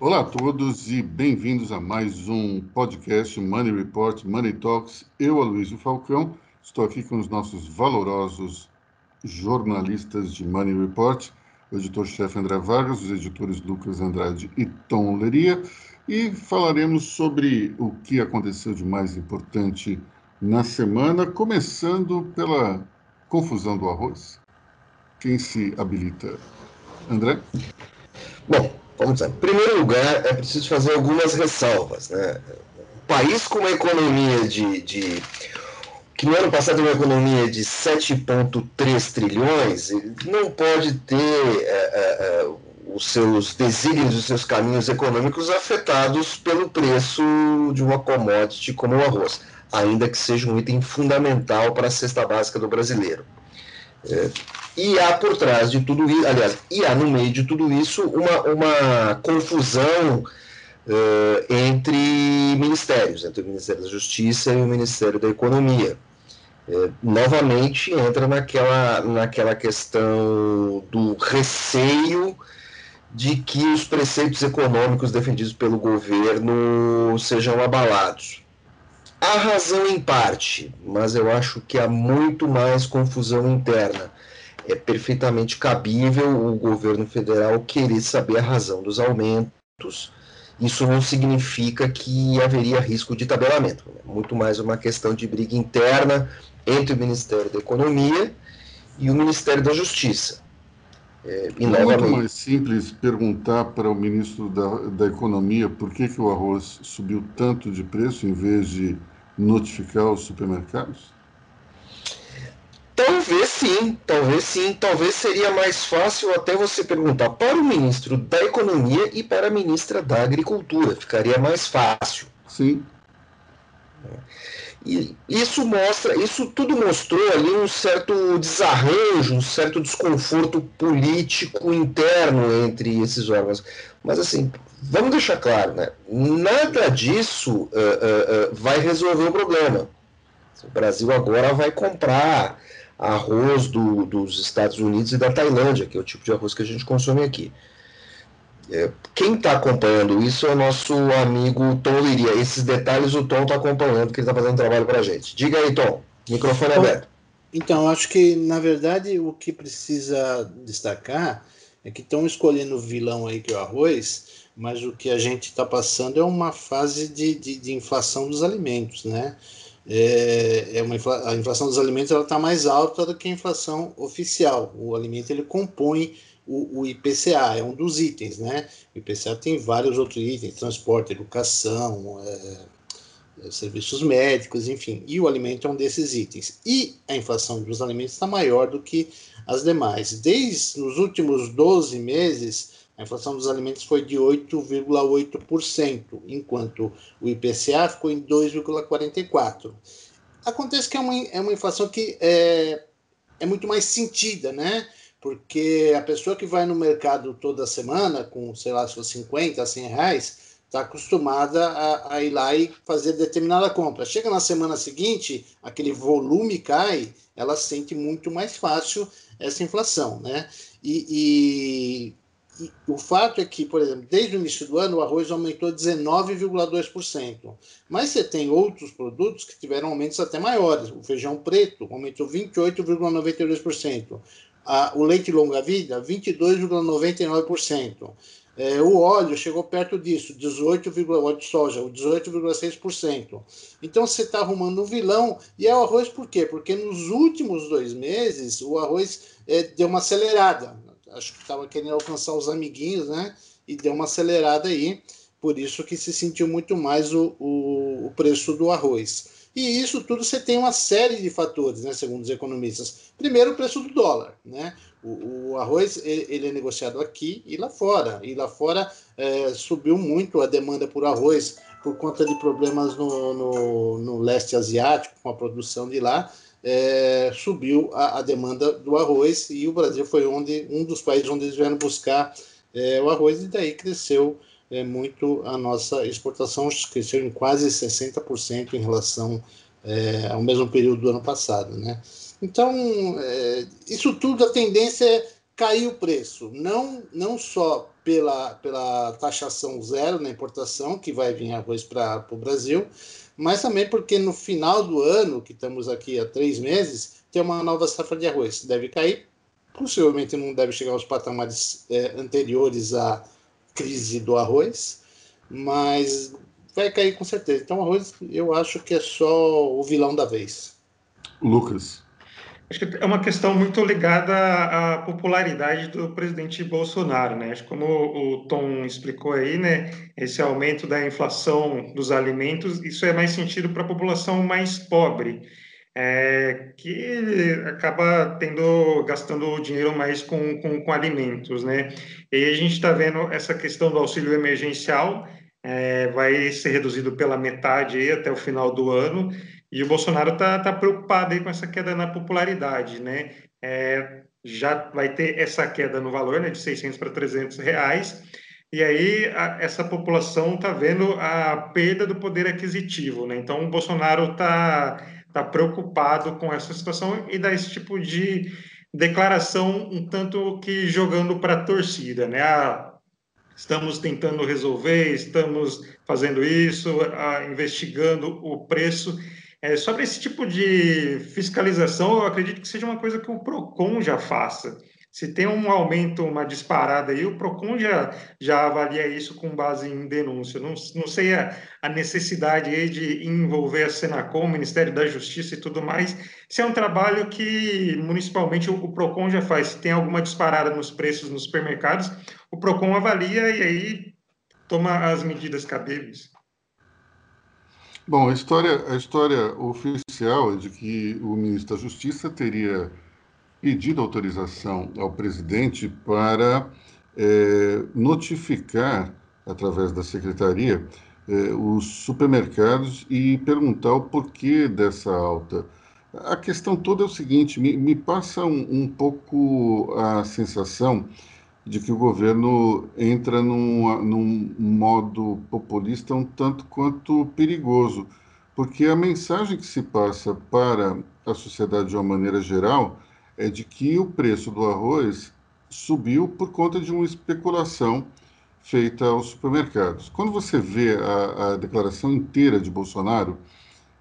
Olá a todos e bem-vindos a mais um podcast Money Report, Money Talks. Eu, Aloysio Falcão, estou aqui com os nossos valorosos jornalistas de Money Report, o editor-chefe André Vargas, os editores Lucas Andrade e Tom Leria, e falaremos sobre o que aconteceu de mais importante na semana, começando pela confusão do arroz. Quem se habilita? André? Bom, vamos lá. Em primeiro lugar, é preciso fazer algumas ressalvas. Né? O país com uma economia de, de que no ano passado uma economia de 7,3 trilhões, não pode ter é, é, é, os seus desígnios, os seus caminhos econômicos afetados pelo preço de uma commodity como o arroz, ainda que seja um item fundamental para a cesta básica do brasileiro. É, e há por trás de tudo isso, aliás, e há no meio de tudo isso uma, uma confusão uh, entre ministérios, entre o Ministério da Justiça e o Ministério da Economia. Uh, novamente entra naquela, naquela questão do receio de que os preceitos econômicos defendidos pelo governo sejam abalados. Há razão em parte, mas eu acho que há muito mais confusão interna. É perfeitamente cabível o governo federal querer saber a razão dos aumentos. Isso não significa que haveria risco de tabelamento. É muito mais uma questão de briga interna entre o Ministério da Economia e o Ministério da Justiça. É, e é muito mais simples perguntar para o ministro da, da Economia por que, que o arroz subiu tanto de preço em vez de notificar os supermercados? Talvez sim, talvez sim. Talvez seria mais fácil até você perguntar para o ministro da Economia e para a ministra da Agricultura. Ficaria mais fácil. Sim. E isso mostra, isso tudo mostrou ali um certo desarranjo, um certo desconforto político interno entre esses órgãos. Mas assim, vamos deixar claro, né? Nada disso uh, uh, uh, vai resolver o problema. O Brasil agora vai comprar arroz do, dos Estados Unidos e da Tailândia, que é o tipo de arroz que a gente consome aqui. Quem está acompanhando isso é o nosso amigo Tom Liria. Esses detalhes o Tom está acompanhando, que ele está fazendo trabalho para a gente. Diga aí, Tom. Microfone Bom, aberto. Então, acho que, na verdade, o que precisa destacar é que estão escolhendo o vilão aí, que é o arroz, mas o que a gente está passando é uma fase de, de, de, inflação dos alimentos, né? É, é uma infla, a inflação dos alimentos está mais alta do que a inflação oficial. O alimento ele compõe o, o, IPCA, é um dos itens, né? O IPCA tem vários outros itens, transporte, educação, é, é, serviços médicos, enfim, e o alimento é um desses itens. E a inflação dos alimentos está maior do que as demais. Desde os últimos 12 meses, a inflação dos alimentos foi de 8,8%, enquanto o IPCA ficou em 2,44%. Acontece que é uma, é uma inflação que é, é muito mais sentida, né? porque a pessoa que vai no mercado toda semana, com, sei lá, seus 50, 100 reais, está acostumada a, a, ir lá e fazer determinada compra. Chega na semana seguinte, aquele volume cai, ela sente muito mais fácil essa inflação, né? E, e, e o fato é que, por exemplo, desde o início do ano, o arroz aumentou 19,2%. Mas você tem outros produtos que tiveram aumentos até maiores. O feijão preto aumentou 28,92% a, o leite longa-vida, 22,99%. É, o óleo chegou perto disso, 18,8% de soja, 18,6%. Então você está arrumando um vilão. E é o arroz por quê? Porque nos últimos dois meses o arroz é, deu uma acelerada. Acho que estava querendo alcançar os amiguinhos, né? E deu uma acelerada aí. Por isso que se sentiu muito mais o, o, o preço do arroz. E isso tudo você tem uma série de fatores, né, segundo os economistas. Primeiro, o preço do dólar. Né? O, o arroz ele é negociado aqui e lá fora. E lá fora é, subiu muito a demanda por arroz por conta de problemas no, no, no leste asiático, com a produção de lá. É, subiu a, a, demanda do arroz e o Brasil foi onde um dos países onde eles vieram buscar é, o arroz e daí cresceu é muito a nossa exportação cresceu em quase 60% em relação é, ao mesmo período do ano passado, né? Então, é, isso tudo, a tendência é cair o preço, não, não só pela, pela taxação zero na importação, que vai vir arroz para o Brasil, mas também porque no final do ano, que estamos aqui há três meses, tem uma nova safra de arroz. Deve cair, possivelmente não deve chegar aos patamares é, anteriores à crise do arroz, mas vai cair com certeza. Então, arroz eu acho que é só o vilão da vez. Lucas. Acho que é uma questão muito ligada à popularidade do presidente Bolsonaro, né? Acho que como o Tom explicou aí, né, esse aumento da inflação dos alimentos, isso é mais sentido para a população mais pobre, é, que acaba tendo gastando dinheiro mais com, com, com alimentos, né? E a gente está vendo essa questão do auxílio emergencial, é, vai ser reduzido pela metade aí até o final do ano. E o Bolsonaro está tá preocupado aí com essa queda na popularidade, né? É, já vai ter essa queda no valor, né, de 600 para 300 reais, e aí a, essa população está vendo a perda do poder aquisitivo, né? Então o Bolsonaro está tá preocupado com essa situação e dá esse tipo de declaração um tanto que jogando para a torcida, né? Ah, estamos tentando resolver, estamos fazendo isso, ah, investigando o preço é, sobre esse tipo de fiscalização, eu acredito que seja uma coisa que o PROCON já faça. Se tem um aumento, uma disparada aí, o PROCON já, já avalia isso com base em denúncia. Não, não sei a, a necessidade aí de envolver a Senacom, o Ministério da Justiça e tudo mais. Se é um trabalho que municipalmente o, o PROCON já faz. Se tem alguma disparada nos preços nos supermercados, o PROCON avalia e aí toma as medidas cabíveis. Bom, a história, a história oficial é de que o ministro da Justiça teria pedido autorização ao presidente para é, notificar, através da secretaria, é, os supermercados e perguntar o porquê dessa alta. A questão toda é o seguinte: me, me passa um, um pouco a sensação de que o governo entra num, num modo populista um tanto quanto perigoso, porque a mensagem que se passa para a sociedade de uma maneira geral é de que o preço do arroz subiu por conta de uma especulação feita aos supermercados. Quando você vê a, a declaração inteira de Bolsonaro,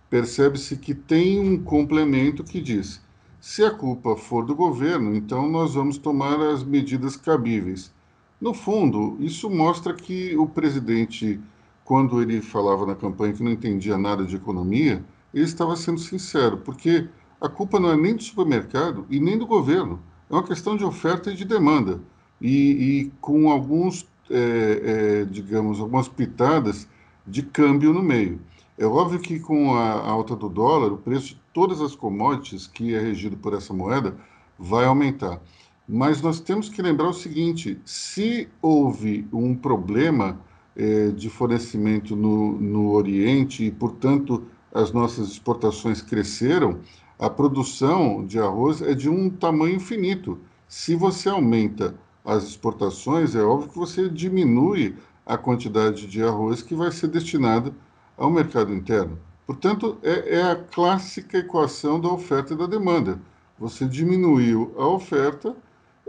percebe-se que tem um complemento que diz se a culpa for do governo, então nós vamos tomar as medidas cabíveis. No fundo, isso mostra que o presidente, quando ele falava na campanha que não entendia nada de economia, ele estava sendo sincero, porque a culpa não é nem do supermercado e nem do governo, é uma questão de oferta e de demanda. E, e com alguns, é, é, digamos, algumas pitadas de câmbio no meio. É óbvio que com a alta do dólar, o preço todas as commodities que é regido por essa moeda vai aumentar. Mas nós temos que lembrar o seguinte: se houve um problema eh, de fornecimento no, no Oriente e, portanto, as nossas exportações cresceram, a produção de arroz é de um tamanho infinito. Se você aumenta as exportações, é óbvio que você diminui a quantidade de arroz que vai ser destinada ao mercado interno. Portanto, é, é, a clássica equação da oferta e da demanda. Você diminuiu a oferta,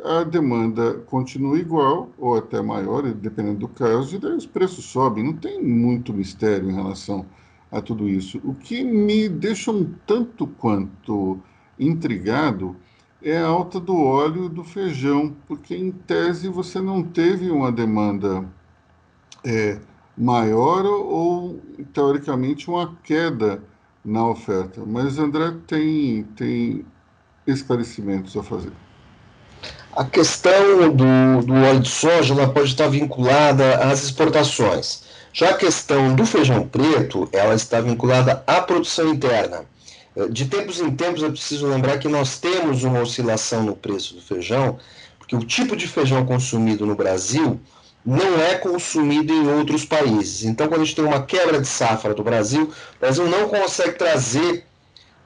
a demanda continua igual ou até maior, dependendo do caso, e daí os preços sobem. Não tem muito mistério em relação a tudo isso. O que me deixa um tanto quanto intrigado é a alta do óleo e do feijão, porque em tese você não teve uma demanda é, maior ou, teoricamente, uma queda na oferta. Mas André tem, tem esclarecimentos a fazer. A questão do, do óleo de soja ela pode estar vinculada às exportações. Já a questão do feijão preto, ela está vinculada à produção interna. De tempos em tempos é preciso lembrar que nós temos uma oscilação no preço do feijão, porque o tipo de feijão consumido no Brasil não é consumido em outros países. Então, quando a gente tem uma quebra de safra do Brasil, o Brasil não consegue trazer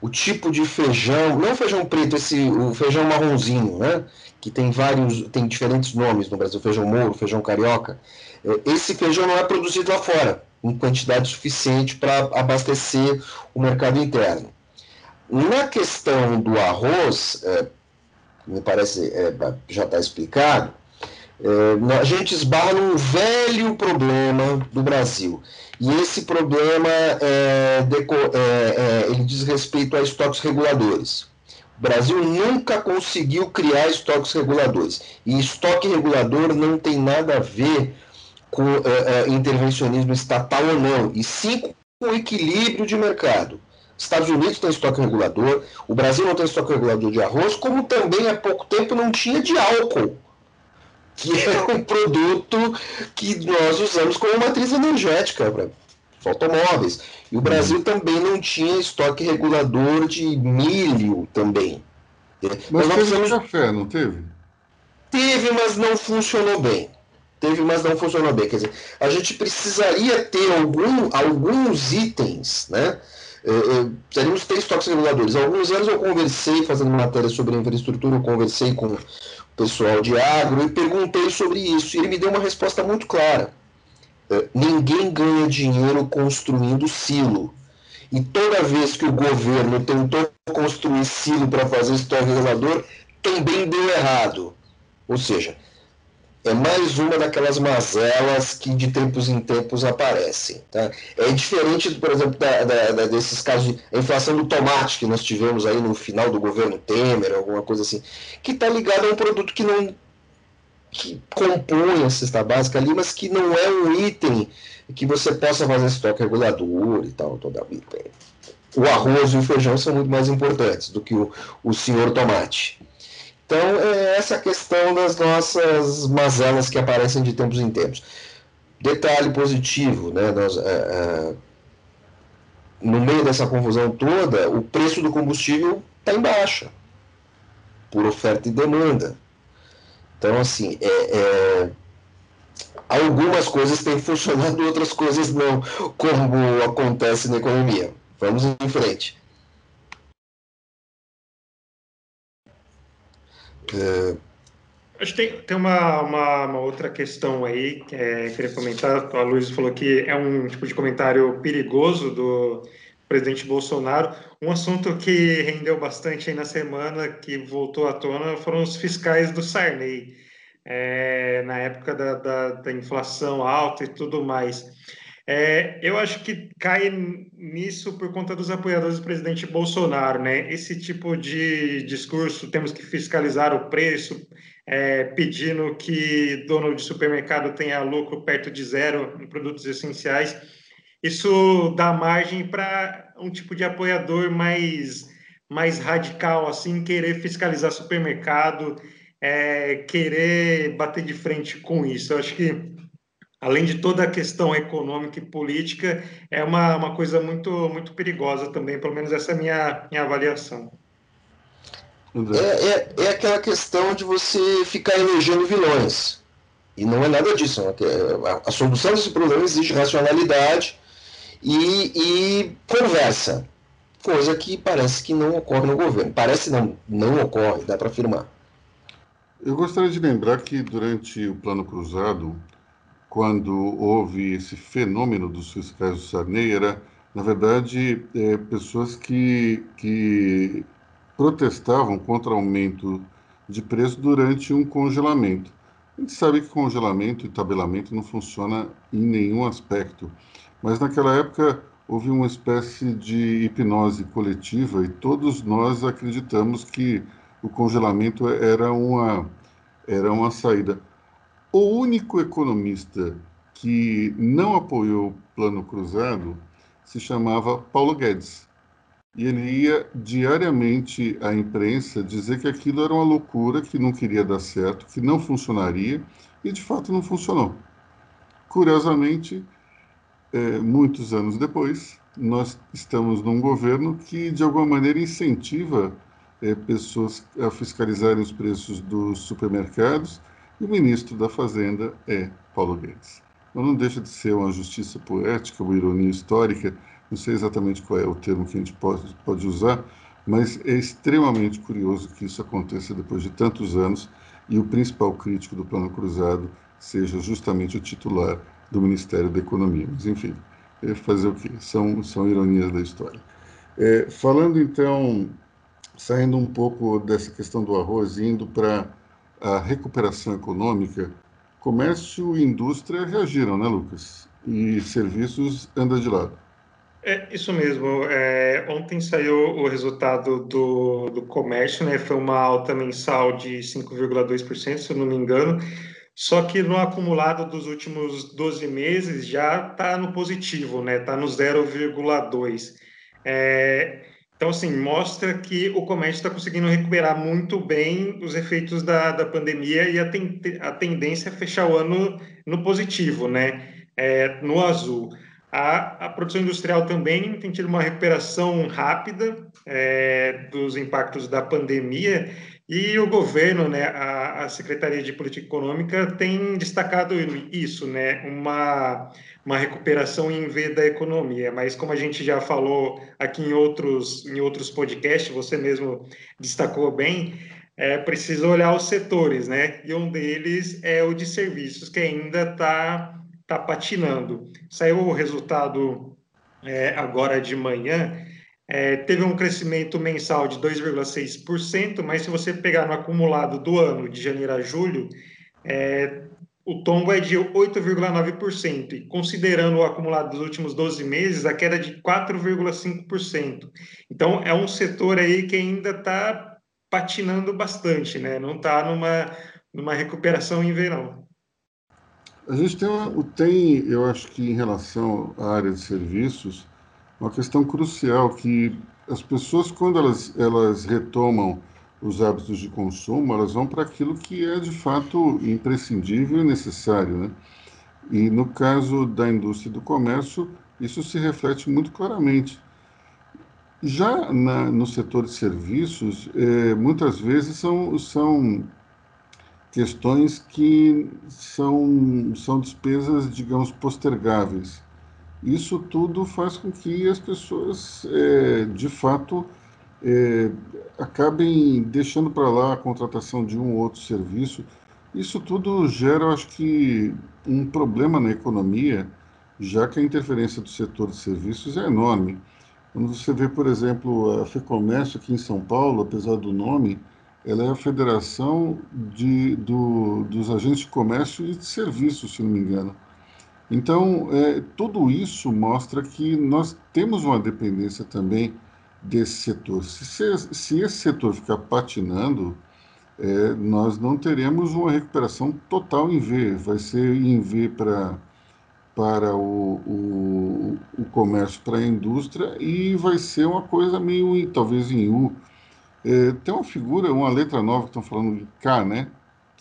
o tipo de feijão, não feijão preto, esse, o feijão marronzinho, né? que tem vários, tem diferentes nomes no Brasil, feijão mouro, feijão carioca. É, esse feijão não é produzido lá fora em quantidade suficiente para abastecer o mercado interno. Na questão do arroz, é, me parece é, já está explicado, é, a gente esbarra num velho problema do Brasil. E esse problema é, é, é, ele diz respeito a estoques reguladores. O Brasil nunca conseguiu criar estoques reguladores. E estoque regulador não tem nada a ver com é, intervencionismo estatal ou não, e sim com equilíbrio de mercado. Estados Unidos tem estoque regulador, o Brasil não tem estoque regulador de arroz, como também há pouco tempo não tinha de álcool que é um produto que nós usamos como matriz energética para automóveis. E o uhum. Brasil também não tinha estoque regulador de milho também. Mas, mas teve café, não teve? Teve, mas não funcionou bem. Teve, mas não funcionou bem. Quer dizer, a gente precisaria ter algum, alguns itens, né? Teríamos ter estoques reguladores. Há alguns anos eu conversei, fazendo matéria sobre infraestrutura, eu conversei com pessoal de agro e perguntei sobre isso. E ele me deu uma resposta muito clara. É, ninguém ganha dinheiro construindo silo. E toda vez que o governo tentou construir silo para fazer estoque regulador, também deu errado. Ou seja, é mais uma daquelas mazelas que de tempos em tempos aparecem. Tá? É diferente, por exemplo, da, da, da, desses casos de inflação do tomate que nós tivemos aí no final do governo Temer, alguma coisa assim, que está ligado a um produto que não que compõe a cesta básica ali, mas que não é um item que você possa fazer estoque regulador e tal. Toda o arroz e o feijão são muito mais importantes do que o, o senhor tomate. Então, é essa questão das nossas mazelas que aparecem de tempos em tempos. Detalhe positivo, né? Nós, é, é, no meio dessa confusão toda, o preço do combustível está em baixa, por oferta e demanda. Então, assim, é, é, algumas coisas têm funcionado, outras coisas não, como acontece na economia. Vamos em frente. Acho que tem, tem uma, uma, uma, outra questão aí que é, queria comentar. A Luiz falou que é um tipo de comentário perigoso do presidente Bolsonaro. Um assunto que rendeu bastante aí na semana, que voltou à tona, foram os fiscais do Sarney, é, na época da, da, da inflação alta e tudo mais. É, eu acho que cai nisso por conta dos apoiadores do presidente Bolsonaro, né? Esse tipo de discurso, temos que fiscalizar o preço, é, pedindo que dono de supermercado tenha lucro perto de zero em produtos essenciais. Isso dá margem para um tipo de apoiador mais, mais radical, assim, querer fiscalizar supermercado, é, querer bater de frente com isso. Eu acho que além de toda a questão econômica e política, é uma, uma coisa muito, muito perigosa também, pelo menos essa é a minha, minha avaliação. É, é, é aquela questão de você ficar elegendo vilões. E não é nada disso. Né? A, a solução desse problema exige racionalidade e, e conversa. Coisa que parece que não ocorre no governo. Parece não, não ocorre, dá para afirmar. Eu gostaria de lembrar que durante o Plano Cruzado, quando houve esse fenômeno dos fiscais do Sarney, era, na verdade, é, pessoas que, que protestavam contra aumento de preço durante um congelamento. A gente sabe que congelamento e tabelamento não funciona em nenhum aspecto, mas naquela época houve uma espécie de hipnose coletiva e todos nós acreditamos que o congelamento era uma, era uma saída. O único economista que não apoiou o Plano Cruzado se chamava Paulo Guedes. E ele ia diariamente à imprensa dizer que aquilo era uma loucura, que não queria dar certo, que não funcionaria, e de fato não funcionou. Curiosamente, é, muitos anos depois, nós estamos num governo que, de alguma maneira, incentiva é, pessoas a fiscalizarem os preços dos supermercados e o ministro da Fazenda é Paulo Guedes. Mas não deixa de ser uma justiça poética, uma ironia histórica, não sei exatamente qual é o termo que a gente pode, pode usar, mas é extremamente curioso que isso aconteça depois de tantos anos e o principal crítico do Plano Cruzado seja justamente o titular do Ministério da Economia. Mas, enfim, é fazer o quê? São, são ironias da história. É, falando então saindo um pouco dessa questão do arroz, indo para a recuperação econômica, comércio e indústria reagiram, né, Lucas? E serviços anda de lado. É isso mesmo. É, ontem saiu o resultado do, do comércio, né? Foi uma alta mensal de 5,2%, se eu não me engano. Só que no acumulado dos últimos 12 meses já está no positivo, né? Está no 0,2. É, então, assim, mostra que o comércio está conseguindo recuperar muito bem os efeitos da, da pandemia e a, ten, a tendência é fechar o ano no positivo, né? É, no azul. A, a, produção industrial também tem tido uma recuperação rápida é, dos impactos da pandemia e o governo, né, a, a, Secretaria de Política Econômica tem destacado isso, né, uma, uma recuperação em V da economia. Mas como a gente já falou aqui em outros, em outros podcasts, você mesmo destacou bem, é preciso olhar os setores, né? E um deles é o de serviços, que ainda está tá patinando. Saiu o resultado é, agora de manhã, é, teve um crescimento mensal de 2,6%, mas se você pegar no acumulado do ano, de janeiro a julho, é, o tombo é de 8,9%, e considerando o acumulado dos últimos 12 meses, a queda é de 4,5%. Então, é um setor aí que ainda está patinando bastante, né? não está numa, numa recuperação em verão. A gente tem, tem, eu acho que em relação à área de serviços, uma questão crucial que as pessoas, quando elas, elas retomam os hábitos de consumo, elas vão para aquilo que é de fato imprescindível e necessário. Né? E no caso da indústria do comércio, isso se reflete muito claramente. Já na, no setor de serviços, é, muitas vezes são, são questões que são, são despesas, digamos, postergáveis. Isso tudo faz com que as pessoas, é, de fato, é, acabem deixando para lá a contratação de um ou outro serviço. Isso tudo gera, acho que, um problema na economia, já que a interferência do setor de serviços é enorme. Quando você vê, por exemplo, a FEComércio aqui em São Paulo, apesar do nome, ela é a federação de, do, dos agentes de comércio e de serviços, se não me engano. Então, é, tudo isso mostra que nós temos uma dependência também desse setor. Se, se esse setor ficar patinando, é, nós não teremos uma recuperação total em V, vai ser em V para para o, o, o comércio, para a indústria, e vai ser uma coisa meio, talvez em U, é, tem uma figura, uma letra nova que estão falando de K, né?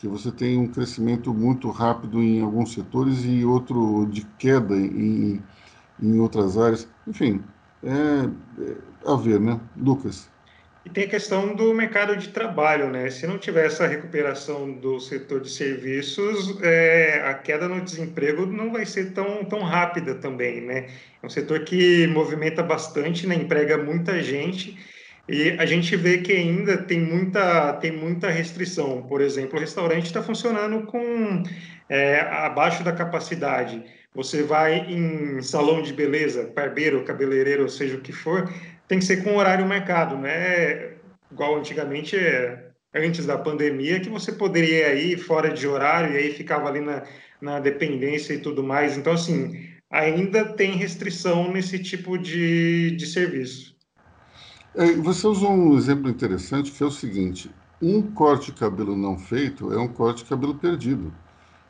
Que você tem um crescimento muito rápido em alguns setores e outro de queda em, em outras áreas. Enfim, é, é a ver, né? Lucas. E tem a questão do mercado de trabalho, né? Se não tiver essa recuperação do setor de serviços, é, a queda no desemprego não vai ser tão, tão rápida também, né? É um setor que movimenta bastante, né? emprega muita gente e a gente vê que ainda tem muita, tem muita restrição. Por exemplo, o restaurante está funcionando com é, abaixo da capacidade. Você vai em salão de beleza, barbeiro, cabeleireiro, seja o que for, tem que ser com horário marcado, não é igual antigamente, é, antes da pandemia, que você poderia ir fora de horário e aí ficava ali na, na dependência e tudo mais. Então, assim, ainda tem restrição nesse tipo de, de serviço. É, você usou um exemplo interessante que é o seguinte: um corte de cabelo não feito é um corte de cabelo perdido.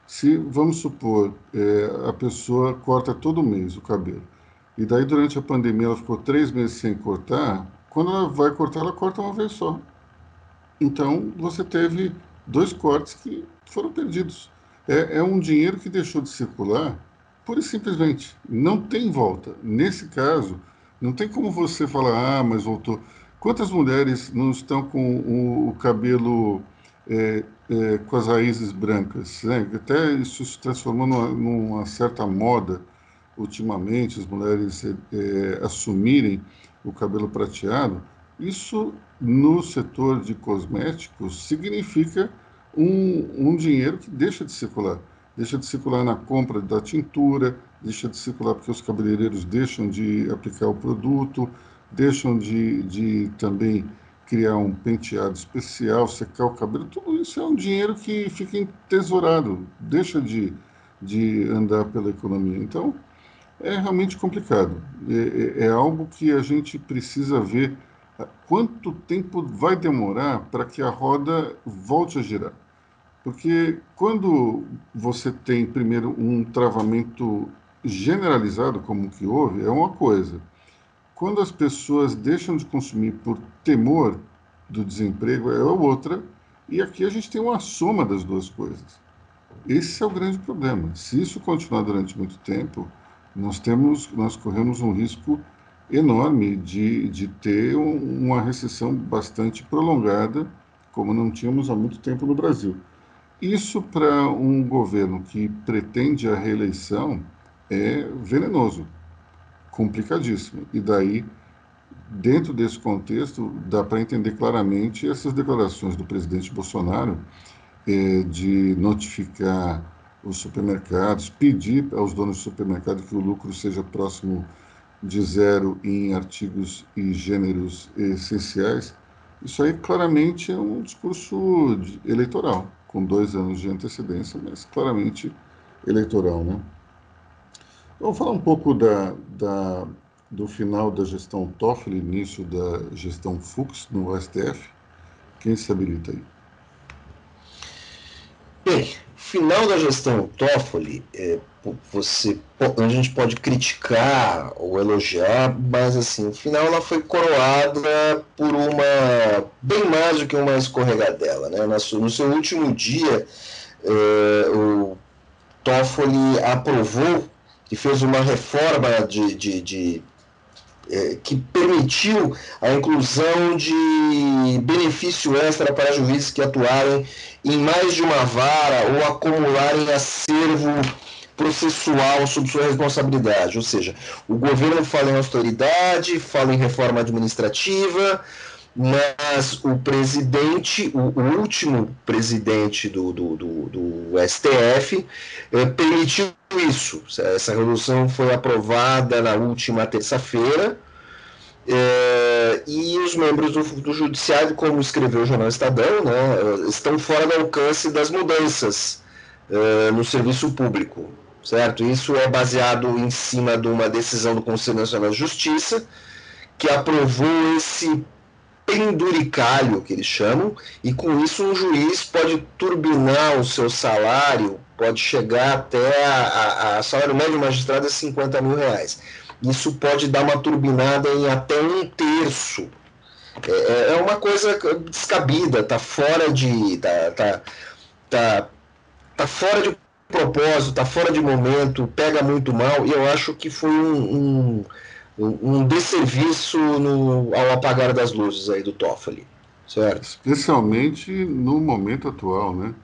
Se, vamos supor, é, a pessoa corta todo mês o cabelo, e daí durante a pandemia ela ficou três meses sem cortar, quando ela vai cortar, ela corta uma vez só. Então, você teve dois cortes que foram perdidos. É, é um dinheiro que deixou de circular, pura e simplesmente. Não tem volta. Nesse caso, não tem como você falar, ah, mas voltou. Quantas mulheres não estão com o, o cabelo é, é, com as raízes brancas? Né? Até isso se transformou numa, numa certa moda ultimamente, as mulheres é, é, assumirem o cabelo prateado. Isso, no setor de cosméticos, significa um, um dinheiro que deixa de circular. Deixa de circular na compra da tintura, deixa de circular porque os cabeleireiros deixam de aplicar o produto, deixam de, de também criar um penteado especial, secar o cabelo, tudo isso é um dinheiro que fica entesourado, deixa de, de andar pela economia. Então, é realmente complicado. É, é, é algo que a gente precisa ver quanto tempo vai demorar para que a roda volte a girar. Porque quando você tem, primeiro, um travamento generalizado, como que houve, é uma coisa. Quando as pessoas deixam de consumir por temor do desemprego, é outra. E aqui a gente tem uma soma das duas coisas. Esse é o grande problema. Se isso continuar durante muito tempo, nós temos, nós corremos um risco enorme de, de ter um, uma recessão bastante prolongada, como não tínhamos há muito tempo no Brasil. Isso, para um governo que pretende a reeleição, é venenoso, complicadíssimo. E daí, dentro desse contexto, dá para entender claramente essas declarações do presidente Bolsonaro é, de notificar os supermercados, pedir aos donos de supermercado que o lucro seja próximo de zero em artigos e gêneros essenciais. Isso aí claramente é um discurso eleitoral com dois anos de antecedência, mas claramente eleitoral. Né? Vamos falar um pouco da, da, do final da gestão Toffoli, início da gestão Fux no STF. Quem se habilita aí? Bem, final da gestão Toffoli, é, você, a gente pode criticar ou elogiar, mas assim, no final ela foi coroada por uma bem mais do que uma escorregadela, né? No seu último dia, é, o Toffoli aprovou e fez uma reforma de, de, de é, que permitiu a inclusão de benefício extra para juízes que atuarem em mais de uma vara ou acumularem acervo processual sob sua responsabilidade. Ou seja, o governo fala em austeridade, fala em reforma administrativa, mas o presidente, o, último presidente do, do, do, do STF, eh, permitiu isso. Essa resolução foi aprovada na última terça-feira. Eh, e os membros do, do Judiciário, como escreveu o jornal Estadão, né, estão fora do alcance das mudanças eh, no serviço público, certo? Isso é baseado em cima de uma decisão do Conselho Nacional de Justiça que aprovou esse penduricalho, que eles chamam, e com isso um juiz pode turbinar o seu salário, pode chegar até a, a, a salário médio magistrado é 50 mil reais. Isso pode dar uma turbinada em até um terço. É, é, é uma coisa descabida, tá fora de. tá, tá, tá, tá fora de propósito, tá fora de momento, pega muito mal, e eu acho que foi um, um um desserviço no, ao apagar das luzes aí do Toffoli, certo? Especialmente no momento atual, né?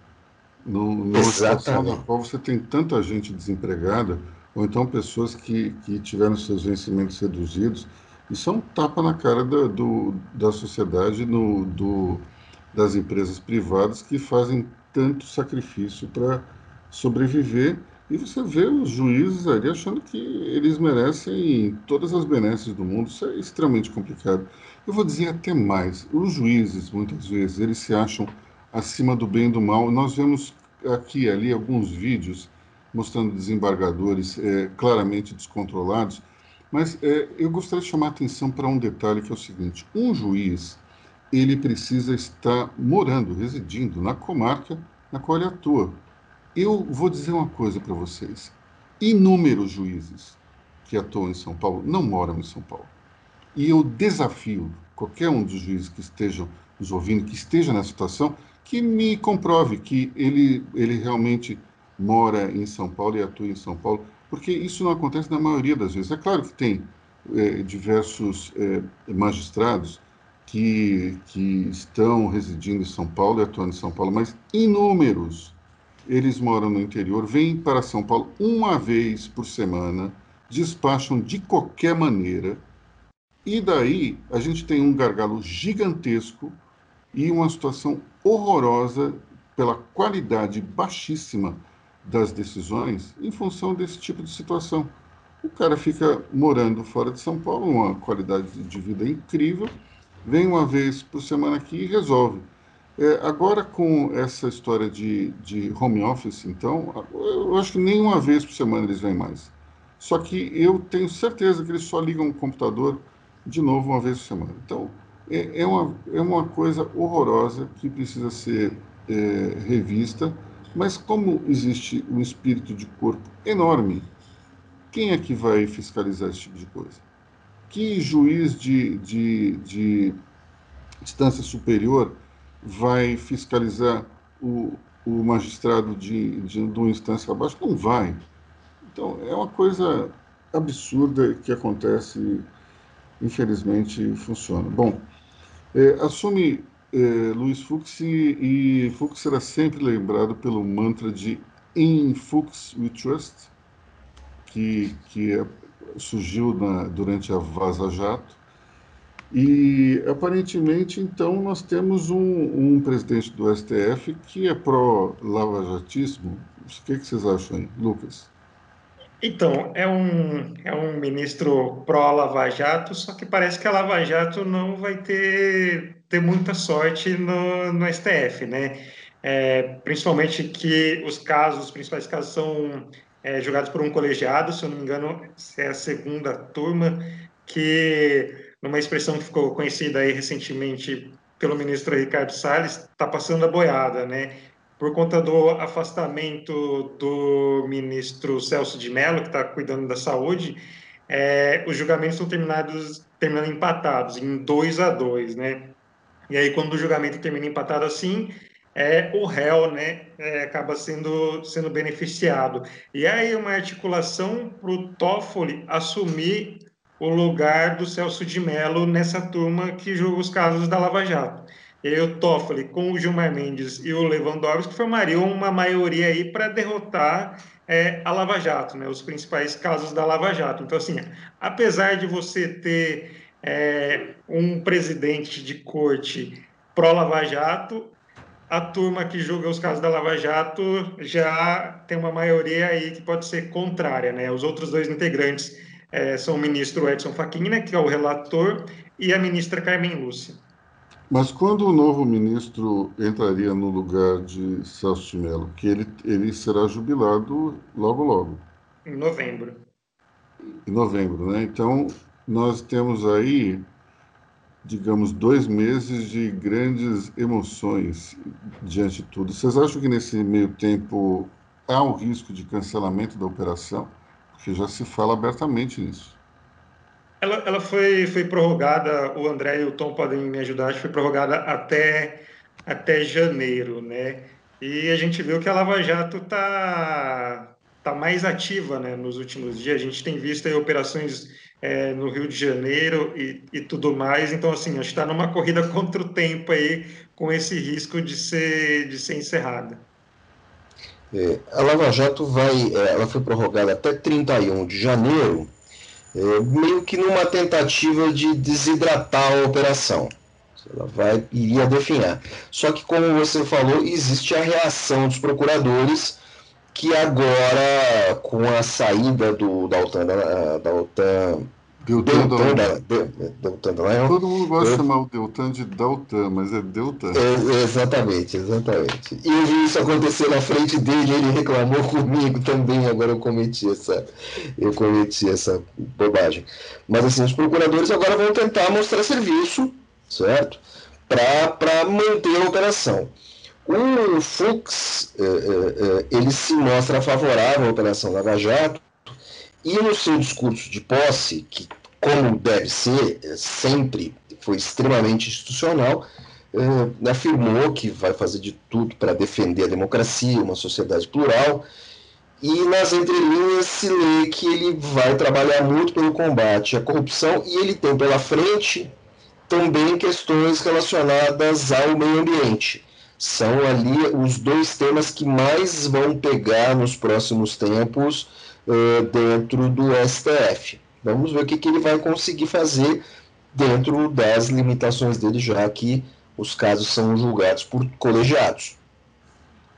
No, situação na qual você tem tanta gente desempregada, ou então pessoas que, que tiveram seus vencimentos reduzidos, isso é um tapa na cara da, do, da sociedade, no, do, das empresas privadas que fazem tanto sacrifício para sobreviver e você vê os juízes ali achando que eles merecem todas as benesses do mundo. Isso é extremamente complicado. Eu vou dizer até mais. Os juízes, muitas vezes, eles se acham acima do bem e do mal. Nós vemos aqui e ali alguns vídeos mostrando desembargadores é, claramente descontrolados. Mas é, eu gostaria de chamar a atenção para um detalhe que é o seguinte: um juiz ele precisa estar morando, residindo na comarca na qual ele atua. Eu vou dizer uma coisa para vocês: inúmeros juízes que atuam em São Paulo não moram em São Paulo. E eu desafio qualquer um dos juízes que estejam nos ouvindo, que esteja nessa situação, que me comprove que ele, ele realmente mora em São Paulo e atua em São Paulo, porque isso não acontece na maioria das vezes. É claro que tem é, diversos é, magistrados que, que estão residindo em São Paulo e atuando em São Paulo, mas inúmeros eles moram no interior, vêm para São Paulo uma vez por semana, despacham de qualquer maneira, e daí a gente tem um gargalo gigantesco e uma situação horrorosa pela qualidade baixíssima das decisões em função desse tipo de situação. O cara fica morando fora de São Paulo, uma qualidade de vida incrível, vem uma vez por semana aqui e resolve. É, agora, com essa história de, de home office, então, eu acho que nem uma vez por semana eles vêm mais. Só que eu tenho certeza que eles só ligam o computador de novo uma vez por semana. Então, é, é uma, é uma coisa horrorosa que precisa ser é, revista, mas como existe um espírito de corpo enorme, quem é que vai fiscalizar esse tipo de coisa? Que juiz de, de, de instância superior vai fiscalizar o, o magistrado de, de, de uma instância abaixo? Não vai. Então, é uma coisa absurda que acontece, infelizmente funciona. Bom, é, assume é, Luiz Fux e, Fux será sempre lembrado pelo mantra de In Fux We Trust, que, que é, surgiu na, durante a Vaza Jato. E aparentemente, então, nós temos um, um presidente do STF que é pró-lavajatismo. O que, que vocês acham Lucas? Então, é um, é um ministro pró-Lava Jato, só que parece que a Lava Jato não vai ter, ter muita sorte no, no STF, né? É, principalmente que os casos, os principais casos são é, julgados por um colegiado, se eu não me engano, é a segunda turma, que, numa expressão que ficou conhecida aí recentemente pelo ministro Ricardo Salles, está passando a boiada, né? por conta do afastamento do ministro Celso de Mello, que está cuidando da saúde, é, os julgamentos estão terminados, terminando empatados, em 2 a 2 né? E aí, quando o julgamento termina empatado assim, é, o réu né, é, acaba sendo, sendo beneficiado. E aí, uma articulação para o Toffoli assumir o lugar do Celso de Mello nessa turma que julga os casos da Lava Jato. E o Toffoli com o Gilmar Mendes e o Lewandowski formariam uma maioria aí para derrotar é, a Lava Jato, né, os principais casos da Lava Jato. Então, assim, apesar de você ter é, um presidente de corte pró-Lava Jato, a turma que julga os casos da Lava Jato já tem uma maioria aí que pode ser contrária, né? Os outros dois integrantes é, são o ministro Edson Fachin, né, que é o relator, e a ministra Carmen Lúcia. Mas quando o novo ministro entraria no lugar de Celso de Mello, que ele, ele será jubilado logo, logo. Em novembro. Em novembro, né? Então, nós temos aí, digamos, dois meses de grandes emoções diante de tudo. Vocês acham que nesse meio tempo há um risco de cancelamento da operação? Porque já se fala abertamente nisso. Ela, ela foi, foi prorrogada, o André e o Tom podem me ajudar, foi prorrogada até, até janeiro, né? E a gente viu que a Lava Jato está tá mais ativa né, nos últimos dias. A gente tem visto aí, operações é, no Rio de Janeiro e, e tudo mais. Então, assim, a gente está numa corrida contra o tempo aí, com esse risco de ser, de ser encerrada. É, a Lava Jato vai, é, ela foi prorrogada até 31 de janeiro, é, meio que numa tentativa de desidratar a operação. Ela vai, iria definhar. Só que, como você falou, existe a reação dos procuradores que agora, com a saída do, da OTAN, da, da OTAN Deltan, Deltan, Deltan Todo mundo gosta de chamar o Deltan de Deltan, mas é Deltan. É, exatamente, exatamente. E eu vi isso acontecer na frente dele, ele reclamou comigo também, agora eu cometi essa, eu cometi essa bobagem. Mas assim, os procuradores agora vão tentar mostrar serviço, certo? Para manter a operação. O Fux, é, é, é, ele se mostra favorável à Operação Lava Jato, e no seu discurso de posse, que como deve ser, é, sempre foi extremamente institucional, eh, afirmou que vai fazer de tudo para defender a democracia, uma sociedade plural, e nas entrelinhas se lê que ele vai trabalhar muito pelo combate à corrupção e ele tem pela frente também questões relacionadas ao meio ambiente. São ali os dois temas que mais vão pegar nos próximos tempos uh, dentro do STF. Vamos ver o que, que ele vai conseguir fazer dentro das limitações dele, já que os casos são julgados por colegiados.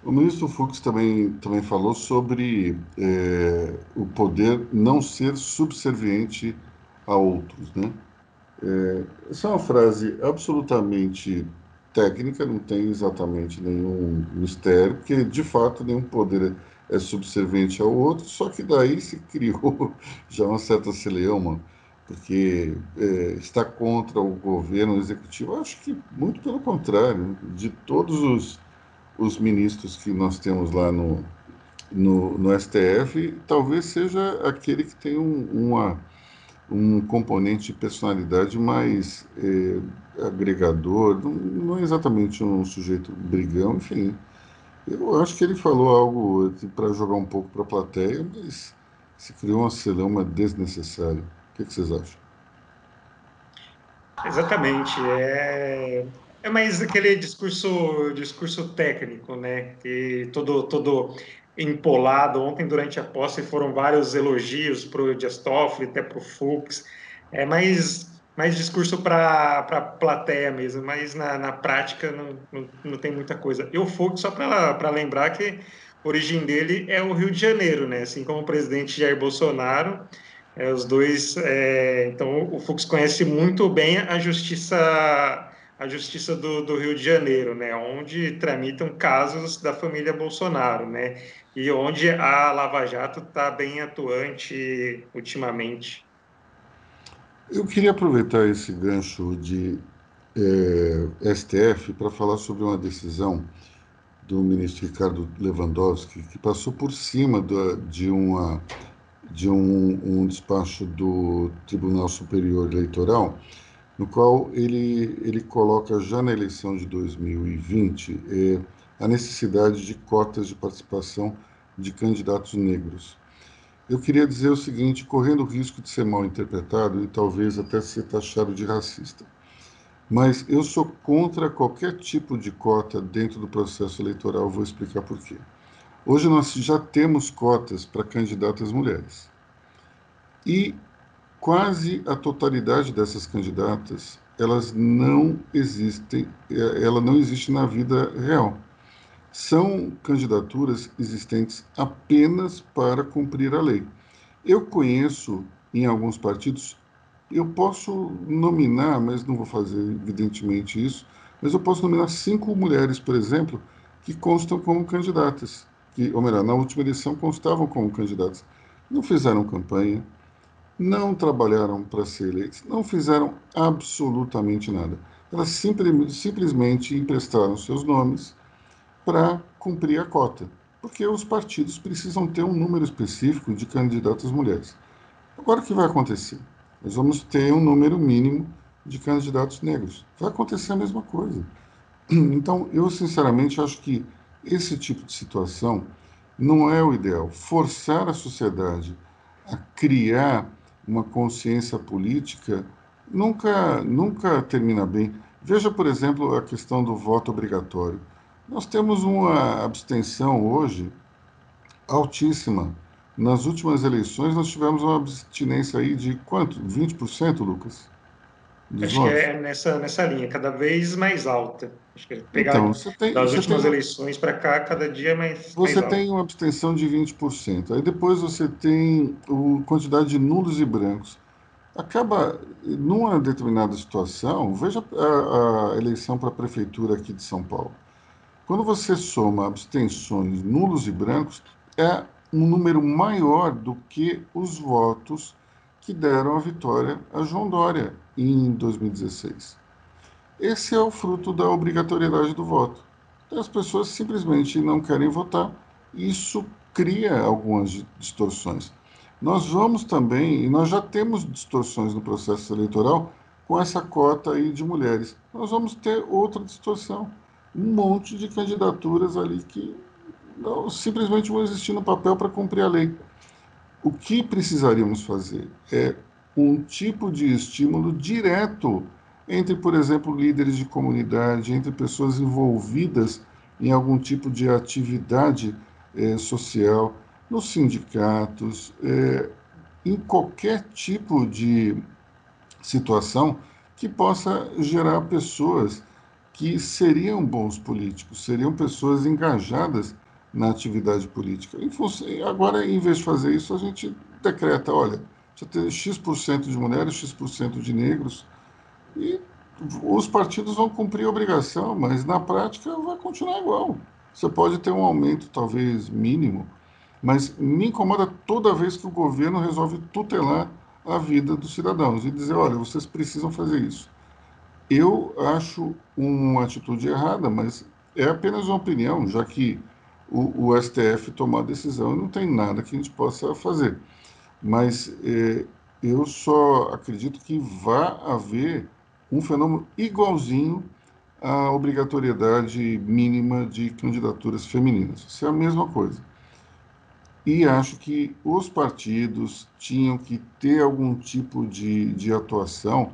O ministro Fux também, também falou sobre é, o poder não ser subserviente a outros, né? É, essa é uma frase absolutamente técnica, não tem exatamente nenhum mistério, porque de fato nenhum poder é subserviente ao outro, só que daí se criou já uma certa celeuma, porque é, está contra o governo executivo. Acho que muito pelo contrário, de todos os, os ministros que nós temos lá no, no, no STF, talvez seja aquele que tem um, uma um componente de personalidade mais é, agregador, não, não, é exatamente um sujeito brigão, enfim. Eu acho que ele falou algo para jogar um pouco para a plateia, mas se criou uma celeuma desnecessária. O que, que vocês acham? Exatamente. É, é mais aquele discurso, discurso técnico, né? Que todo, todo empolado. Ontem, durante a posse, foram vários elogios para o Dias Toffoli, até para o Fux. É mais, mais discurso para a plateia mesmo, mas na, na prática não, não, não, tem muita coisa. E o Fux, só para lembrar que a origem dele é o Rio de Janeiro, né? Assim como o presidente Jair Bolsonaro, é, os dois. É, então, o Fux conhece muito bem a justiça a Justiça do, do, Rio de Janeiro, né, onde tramitam casos da família Bolsonaro, né, e onde a Lava Jato está bem atuante ultimamente. Eu queria aproveitar esse gancho de é, STF para falar sobre uma decisão do ministro Ricardo Lewandowski, que passou por cima da, de, uma, de um, um despacho do Tribunal Superior Eleitoral, no qual ele, ele coloca já na eleição de 2020 eh, a necessidade de cotas de participação de candidatos negros. Eu queria dizer o seguinte, correndo o risco de ser mal interpretado e talvez até ser taxado de racista, mas eu sou contra qualquer tipo de cota dentro do processo eleitoral, vou explicar por quê. Hoje nós já temos cotas para candidatas mulheres. E quase a totalidade dessas candidatas elas não existem, é, ela não existe na vida real. São candidaturas existentes apenas para cumprir a lei. Eu conheço em alguns partidos, eu posso nominar, mas não vou fazer evidentemente isso, mas eu posso nominar cinco mulheres, por exemplo, que constam como candidatas, que, ou melhor, na última eleição constavam como candidatas. Não fizeram campanha, não trabalharam para ser eleitos, não fizeram absolutamente nada. Elas simples, simplesmente emprestaram seus nomes para cumprir a cota, porque os partidos precisam ter um número específico de candidatas mulheres. Agora o que vai acontecer? Nós vamos ter um número mínimo de candidatos negros. Vai acontecer a mesma coisa. Então, eu sinceramente acho que esse tipo de situação não é o ideal. Forçar a sociedade a criar uma consciência política nunca, nunca termina bem. Veja, por exemplo, a questão do voto obrigatório. Nós temos uma abstenção hoje altíssima. Nas últimas eleições, nós tivemos uma abstinência aí de quanto? 20%, Lucas? Acho votos? que é nessa, nessa linha, cada vez mais alta. Acho que pegar então, você tem, das você últimas tem, eleições para cá, cada dia mais. Você mais tem uma abstenção de 20%. Aí depois você tem a quantidade de nulos e brancos. Acaba, numa determinada situação, veja a, a eleição para a prefeitura aqui de São Paulo. Quando você soma abstenções nulos e brancos, é um número maior do que os votos que deram a vitória a João Dória em 2016. Esse é o fruto da obrigatoriedade do voto. Então, as pessoas simplesmente não querem votar. Isso cria algumas distorções. Nós vamos também, e nós já temos distorções no processo eleitoral com essa cota aí de mulheres. Nós vamos ter outra distorção. Um monte de candidaturas ali que não, simplesmente vão existir no papel para cumprir a lei. O que precisaríamos fazer é um tipo de estímulo direto entre, por exemplo, líderes de comunidade, entre pessoas envolvidas em algum tipo de atividade eh, social, nos sindicatos, eh, em qualquer tipo de situação que possa gerar pessoas que seriam bons políticos, seriam pessoas engajadas na atividade política. Agora, em vez de fazer isso, a gente decreta, olha, você tem X% de mulheres, X% de negros, e os partidos vão cumprir a obrigação, mas na prática vai continuar igual. Você pode ter um aumento, talvez mínimo, mas me incomoda toda vez que o governo resolve tutelar a vida dos cidadãos e dizer: olha, vocês precisam fazer isso. Eu acho uma atitude errada, mas é apenas uma opinião, já que o, o STF tomou a decisão e não tem nada que a gente possa fazer. Mas é, eu só acredito que vai haver um fenômeno igualzinho à obrigatoriedade mínima de candidaturas femininas. Isso é a mesma coisa. E acho que os partidos tinham que ter algum tipo de, de atuação.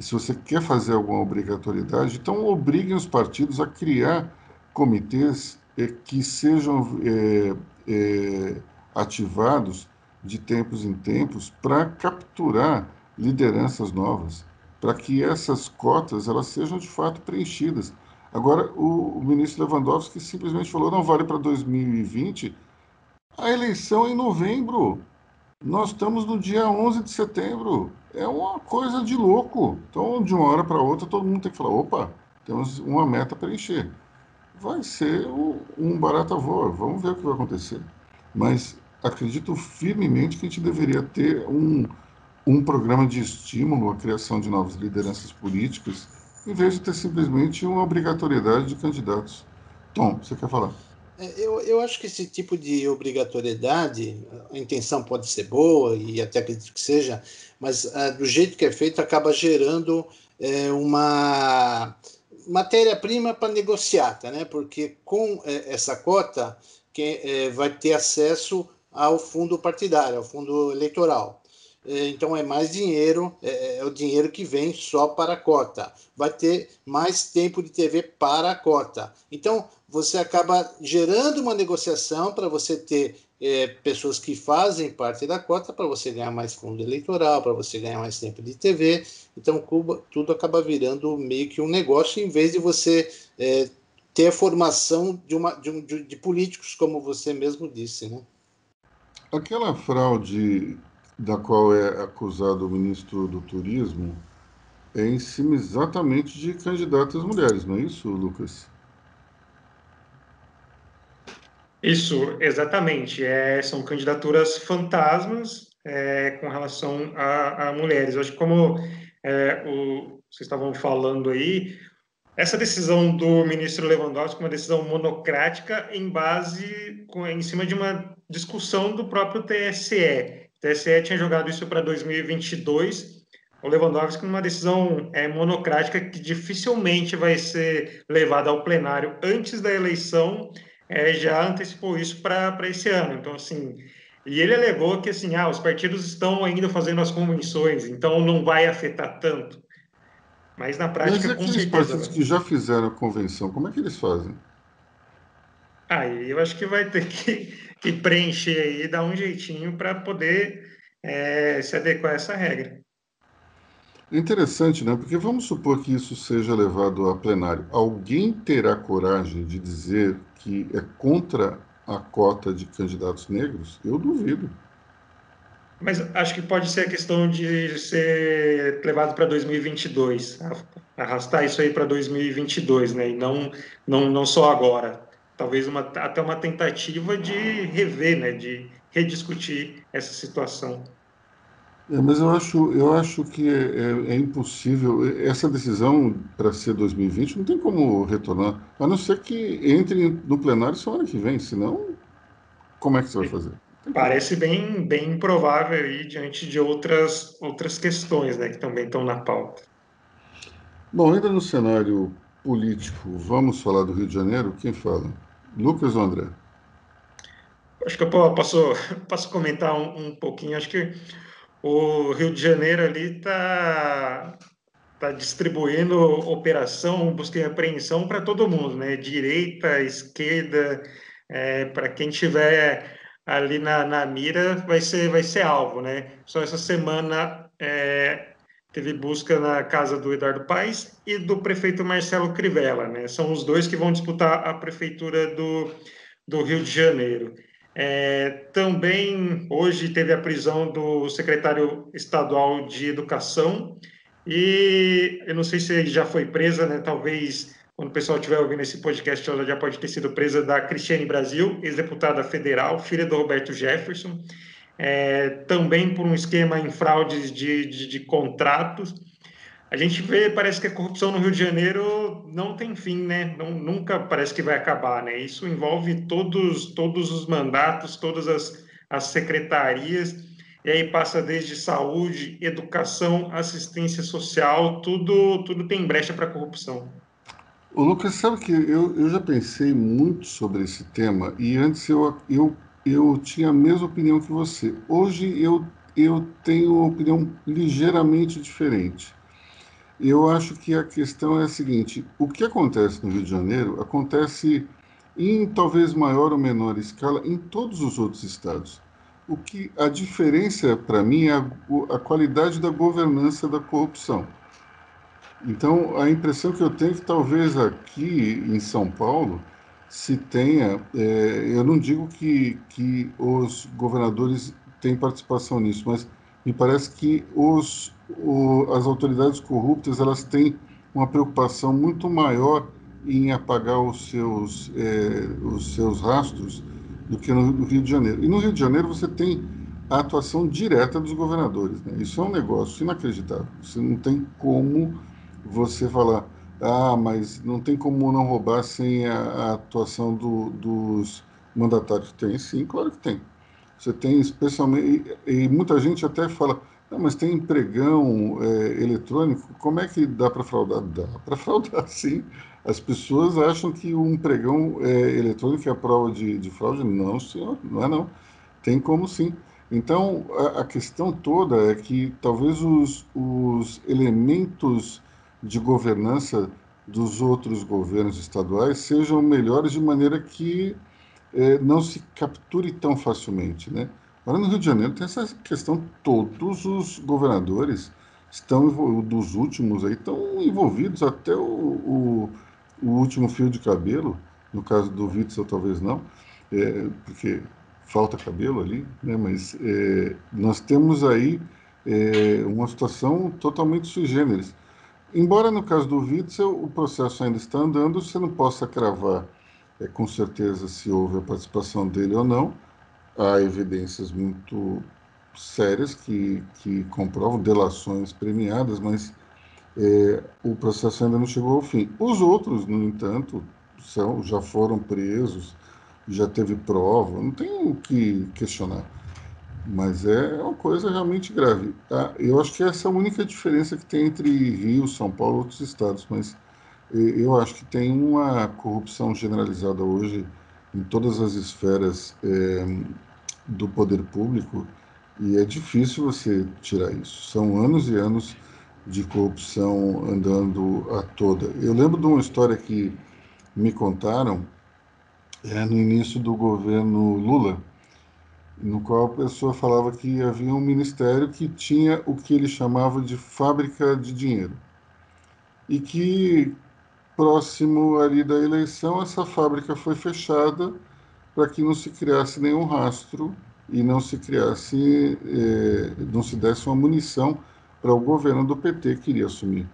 E se você quer fazer alguma obrigatoriedade, então obriguem os partidos a criar comitês eh, que sejam eh, eh, ativados de tempos em tempos para capturar lideranças novas para que essas cotas elas sejam de fato preenchidas. Agora, o, o ministro Lewandowski simplesmente falou: não vale para 2020. A eleição é em novembro. Nós estamos no dia 11 de setembro. É uma coisa de louco. Então, de uma hora para outra, todo mundo tem que falar: opa, temos uma meta a preencher. Vai ser um barata voa. Vamos ver o que vai acontecer. Mas acredito firmemente que a gente deveria ter um, um programa de estímulo à criação de novas lideranças políticas, em vez de ter simplesmente uma obrigatoriedade de candidatos. Tom, você quer falar? É, eu, eu acho que esse tipo de obrigatoriedade, a intenção pode ser boa e até acredito que seja, mas uh, do jeito que é feito acaba gerando é, uma matéria-prima para negociar, tá, né? porque com é, essa cota quem é, vai ter acesso ao fundo partidário, ao fundo eleitoral. É, então é mais dinheiro, é, é, o dinheiro que vem só para a cota. Vai ter mais tempo de TV para a cota. Então você acaba gerando uma negociação para você ter é, pessoas que fazem parte da cota para você ganhar mais fundo eleitoral, para você ganhar mais tempo de TV. Então Cuba, tudo acaba virando meio que um negócio em vez de você é, ter a formação de, uma, de, um, de, de políticos, como você mesmo disse, né? Aquela fraude da qual é acusado o ministro do Turismo é em cima exatamente de candidatas mulheres, não é isso, Lucas? Isso, exatamente. É, são candidaturas fantasmas é, com relação a, a, mulheres. Eu acho que como é, o, vocês estavam falando aí, essa decisão do ministro Lewandowski é uma decisão monocrática em base, em cima de uma discussão do próprio TSE. O TSE tinha jogado isso para 2022. O Lewandowski, numa decisão é, monocrática que dificilmente vai ser levada ao plenário antes da eleição, é, já antecipou isso para esse ano. Então, assim, e ele alegou que assim, ah, os partidos estão ainda fazendo as convenções, então não vai afetar tanto. Mas na prática, Mas aqueles partidos que já fizeram a convenção, como é que eles fazem? Aí eu acho que vai ter que que preencher aí, dar um jeitinho para poder é, se adequar a essa regra. Interessante, né? Porque vamos supor que isso seja levado a plenário. Alguém terá coragem de dizer que é contra a cota de candidatos negros? Eu duvido. Mas acho que pode ser a questão de ser levado para 2022, arrastar isso aí para 2022, né? E não, não, não só agora talvez uma, até uma tentativa de rever, né, de rediscutir essa situação. É, mas eu acho, eu acho que é, é, é impossível. Essa decisão para ser 2020 não tem como retornar, a não ser que entre no plenário semana que vem, senão, como é que você vai fazer? Parece bem, bem improvável aí diante de outras, outras questões né, que também estão na pauta. Bom, ainda no cenário político, vamos falar do Rio de Janeiro? Quem fala? Lucas ou André? Acho que eu posso, posso comentar um, um pouquinho. Acho que o Rio de Janeiro ali está tá distribuindo operação, busca e apreensão para todo mundo, né? Direita, esquerda, é, para quem tiver ali na, na mira vai ser vai ser alvo, né? Só essa semana é, teve busca na casa do Eduardo Paes e do prefeito Marcelo Crivella, né? São os dois que vão disputar a prefeitura do, do Rio de Janeiro. É, também hoje teve a prisão do secretário estadual de Educação E eu não sei se já foi presa, né? Talvez quando o pessoal estiver ouvindo esse podcast, ela já pode ter sido presa da Cristiane Brasil, ex-deputada federal, filha do Roberto Jefferson, é, também por um esquema em fraudes de, de, de contratos. A gente vê, parece que a corrupção no Rio de Janeiro não tem fim, né? Não, nunca parece que vai acabar, né? Isso envolve todos, todos os mandatos, todas as, as secretarias, e aí passa desde saúde, educação, assistência social, tudo, tudo tem brecha para corrupção. O Lucas, sabe que eu, eu já pensei muito sobre esse tema e antes eu, eu, eu tinha a mesma opinião que você. Hoje eu, eu tenho uma opinião ligeiramente diferente. Eu acho que a questão é a seguinte: o que acontece no Rio de Janeiro acontece em talvez maior ou menor escala em todos os outros estados. O que a diferença para mim é a, a qualidade da governança da corrupção. Então, a impressão que eu tenho é que talvez aqui em São Paulo se tenha, é, eu não digo que, que os governadores têm participação nisso, mas me parece que os, o, as autoridades corruptas elas têm uma preocupação muito maior em apagar os seus, é, os seus rastros do que no Rio de Janeiro. E no Rio de Janeiro você tem a atuação direta dos governadores. Né? Isso é um negócio inacreditável. Você não tem como você falar, ah, mas não tem como não roubar sem a, a atuação do, dos mandatários. Tem sim, claro que tem. Você tem especialmente, e, e muita gente até fala, não, mas tem empregão é, eletrônico, como é que dá para fraudar? Dá para fraudar, sim. As pessoas acham que o empregão é, eletrônico é a prova de, de fraude. Não, senhor, não é não. Tem como sim. Então, a, a questão toda é que talvez os, os elementos de governança dos outros governos estaduais sejam melhores de maneira que é, não se capture tão facilmente, né? Agora, no Rio de Janeiro tem essa questão, todos os governadores estão, dos últimos aí, estão envolvidos, até o, o, o último fio de cabelo, no caso do Witzel talvez não, é, porque falta cabelo ali, né? mas é, nós temos aí é, uma situação totalmente sui generis. Embora no caso do Witzel o processo ainda está andando, você não possa cravar é, com certeza se houve a participação dele ou não. Há evidências muito sérias que, que comprovam delações premiadas, mas é, o processo ainda não chegou ao fim. Os outros, no entanto, são, já foram presos, já teve prova, não tem o que questionar. Mas é uma coisa realmente grave. Tá? Eu acho que essa é a única diferença que tem entre Rio, São Paulo e outros estados, mas eu acho que tem uma corrupção generalizada hoje em todas as esferas é, do poder público e é difícil você tirar isso. São anos e anos de corrupção andando a toda. Eu lembro de uma história que me contaram é, no início do governo Lula, no qual a pessoa falava que havia um ministério que tinha o que ele chamava de fábrica de dinheiro e que próximo ali da eleição, essa fábrica foi fechada para que não se criasse nenhum rastro e não se criasse, eh, não se desse uma munição para o governo do PT que iria assumir.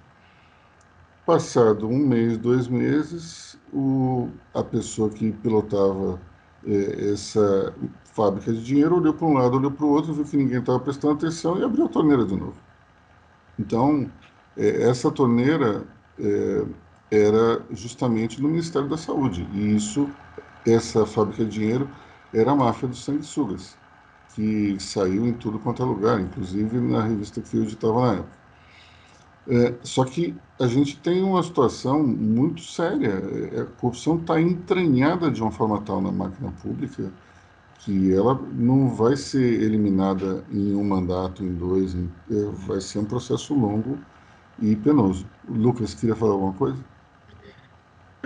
Passado um mês, dois meses, o, a pessoa que pilotava eh, essa fábrica de dinheiro olhou para um lado, olhou para o outro, viu que ninguém estava prestando atenção e abriu a torneira de novo. Então, eh, essa torneira era justamente no Ministério da Saúde. E isso, essa fábrica de dinheiro, era a máfia dos sanguessugas, que saiu em tudo quanto é lugar, inclusive na revista que eu editava na época. É, só que a gente tem uma situação muito séria. É, a corrupção está entranhada de uma forma tal na máquina pública que ela não vai ser eliminada em um mandato, em dois, em, é, vai ser um processo longo e penoso. Lucas, queria falar alguma coisa?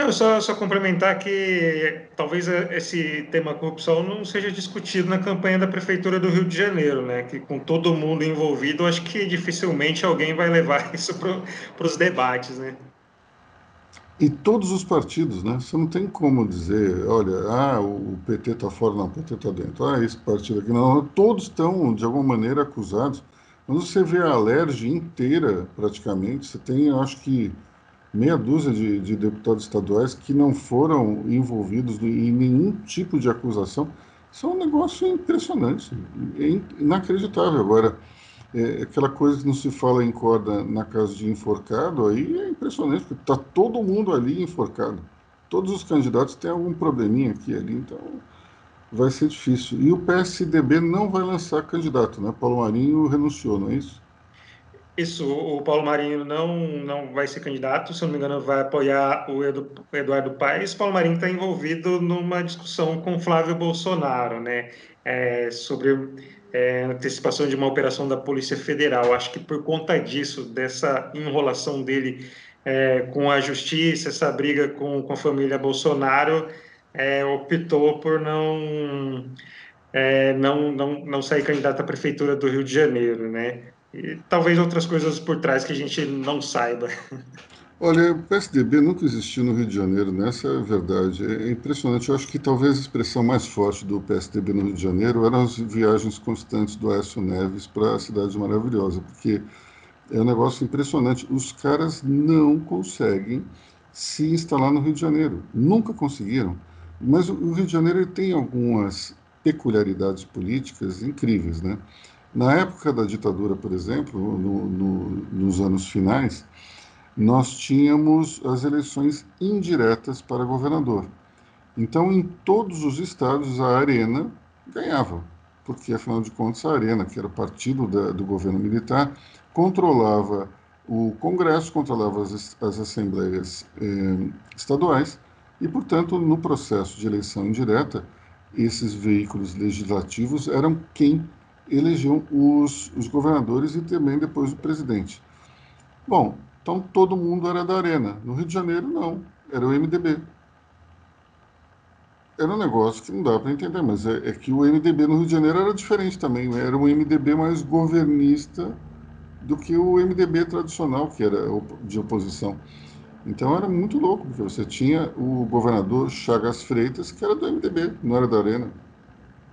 Não, só, só complementar que talvez esse tema corrupção não seja discutido na campanha da Prefeitura do Rio de Janeiro, né? Que com todo mundo envolvido, acho que dificilmente alguém vai levar isso para os debates, né? E todos os partidos, né? Você não tem como dizer, olha, ah, o PT está fora, não, o PT está dentro. Ah, esse partido aqui, não. Todos estão, de alguma maneira, acusados. Quando você vê a Alerj inteira, praticamente, você tem, acho que, meia dúzia de, de deputados estaduais que não foram envolvidos em nenhum tipo de acusação. Isso é um negócio impressionante, é inacreditável. Agora, é, aquela coisa que não se fala em corda na casa de enforcado, aí é impressionante, porque está todo mundo ali enforcado. Todos os candidatos têm algum probleminha aqui ali, então vai ser difícil. E o PSDB não vai lançar candidato, né? Paulo Marinho renunciou, não é isso? Isso, o Paulo Marinho não, não vai ser candidato, se eu não me engano, vai apoiar o Eduardo Paes. Paulo Marinho está envolvido numa discussão com Flávio Bolsonaro, né? É, sobre é, antecipação de uma operação da Polícia Federal. Acho que por conta disso, dessa enrolação dele é, com a justiça, essa briga com, com a família Bolsonaro, é, optou por não, é, não, não, não sair candidato à Prefeitura do Rio de Janeiro, né? E talvez outras coisas por trás que a gente não saiba. Olha, o PSDB nunca existiu no Rio de Janeiro, né? essa é a verdade. É impressionante. Eu acho que talvez a expressão mais forte do PSDB no Rio de Janeiro eram as viagens constantes do Aécio Neves para a Cidade Maravilhosa, porque é um negócio impressionante. Os caras não conseguem se instalar no Rio de Janeiro. Nunca conseguiram. Mas o Rio de Janeiro tem algumas peculiaridades políticas incríveis, né? Na época da ditadura, por exemplo, no, no, nos anos finais, nós tínhamos as eleições indiretas para governador. Então, em todos os estados, a Arena ganhava, porque, afinal de contas, a Arena, que era partido da, do governo militar, controlava o Congresso, controlava as, as assembleias eh, estaduais e, portanto, no processo de eleição indireta, esses veículos legislativos eram quem elegeu os, os governadores e também depois o presidente. Bom, então todo mundo era da Arena. No Rio de Janeiro, não. Era o MDB. Era um negócio que não dá para entender, mas é, é, que o MDB no Rio de Janeiro era diferente também. Era um MDB mais governista do que o MDB tradicional, que era de oposição. Então era muito louco, porque você tinha o governador Chagas Freitas, que era do MDB, não era da Arena.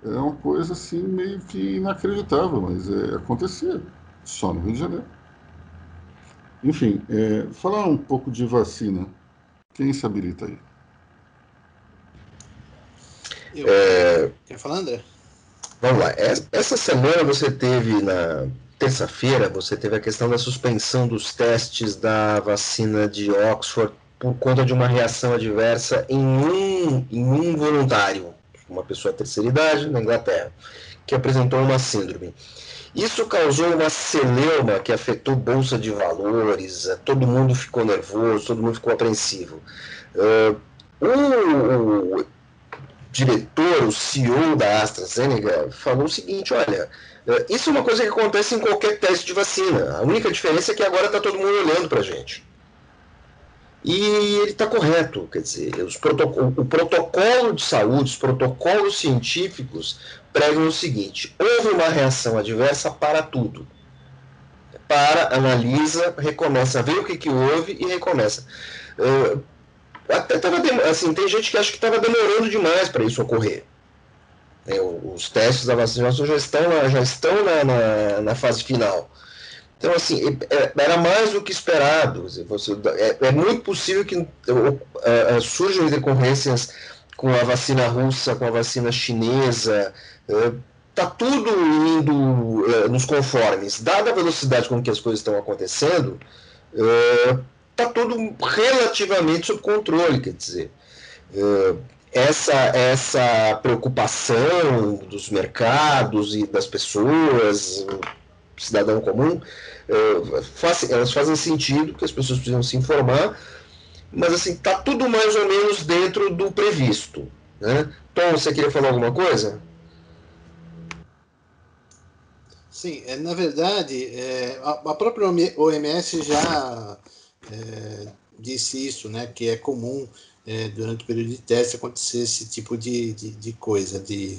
É uma coisa assim meio que inacreditável, mas é, acontecia só no Rio de Janeiro. Enfim, é, falar um pouco de vacina. Quem se habilita aí? Eu. É... Quer falar, André? Vamos lá. Essa semana você teve, na terça-feira, você teve a questão da suspensão dos testes da vacina de Oxford por conta de uma reação adversa em um, em um voluntário, uma pessoa de terceira idade, na Inglaterra, que apresentou uma síndrome. Isso causou uma celeuma que afetou bolsa de valores, eh, todo mundo ficou nervoso, todo mundo ficou apreensivo. Uh, o, diretor, o CEO da AstraZeneca, falou o seguinte: olha, uh, isso é uma coisa que acontece em qualquer teste de vacina. A única diferença é que agora está todo mundo olhando para a gente. E ele está correto, quer dizer, o protocolo de saúde, os protocolos científicos pregam o seguinte: houve uma reação adversa para tudo. Para, analisa, recomeça, vê o que, que houve e recomeça. Uh, até tava, assim, tem gente que acha que estava demorando demais para isso ocorrer. É, os testes da vacinação já estão, já estão na, na, na fase final. Então, assim, é, era mais do que esperado. Você, é, é muito possível que uh, uh, surjam decorrências com a vacina russa, com a vacina chinesa, está é, tudo indo é, nos conformes. Dada a velocidade com que as coisas estão acontecendo, está é, tudo relativamente sob controle, quer dizer. essa, essa preocupação dos mercados e das pessoas, cidadão comum, faz, elas fazem sentido, que as pessoas precisam se informar, mas assim, está tudo mais ou menos dentro do previsto. Né? Tom, você queria falar alguma coisa? Sim, é, na verdade, é, a, própria OMS já é, disse isso, né, que é comum é, durante o período de teste acontecer esse tipo de, de, de coisa, de,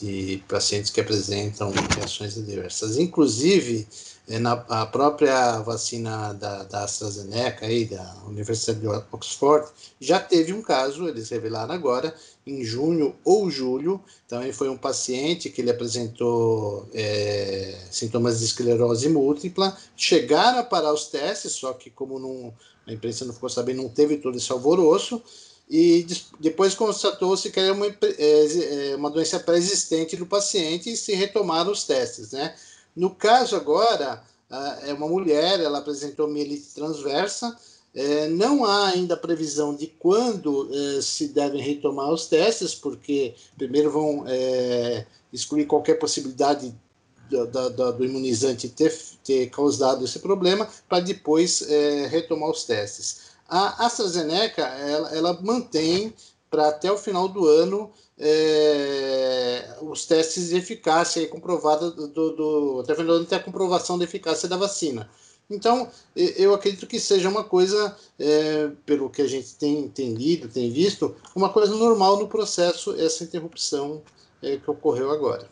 de pacientes que apresentam reações adversas. Inclusive, é, na a própria vacina da, da AstraZeneca, aí, da Universidade de Oxford, já teve um caso, eles revelaram agora, em junho ou julho. Também foi um paciente que ele apresentou é, sintomas de esclerose múltipla. Chegaram a parar os testes, só que, como não, a imprensa não ficou sabendo, não teve todo esse alvoroço. E depois constatou-se que era uma, é, é uma doença pré-existente do paciente e se retomaram os testes, né? No caso agora, é uma mulher, ela apresentou mielite transversa, é, não há ainda previsão de quando se devem retomar os testes, porque primeiro vão excluir qualquer possibilidade do, do, do imunizante ter, ter, causado esse problema, para depois retomar os testes. A AstraZeneca ela, ela mantém para até o final do ano é, os testes de eficácia comprovada do, do, até o final do ano ter a comprovação da eficácia da vacina. Então, eu acredito que seja uma coisa, é, pelo que a gente tem, tem lido, tem visto, uma coisa normal no processo, essa interrupção é, que ocorreu agora.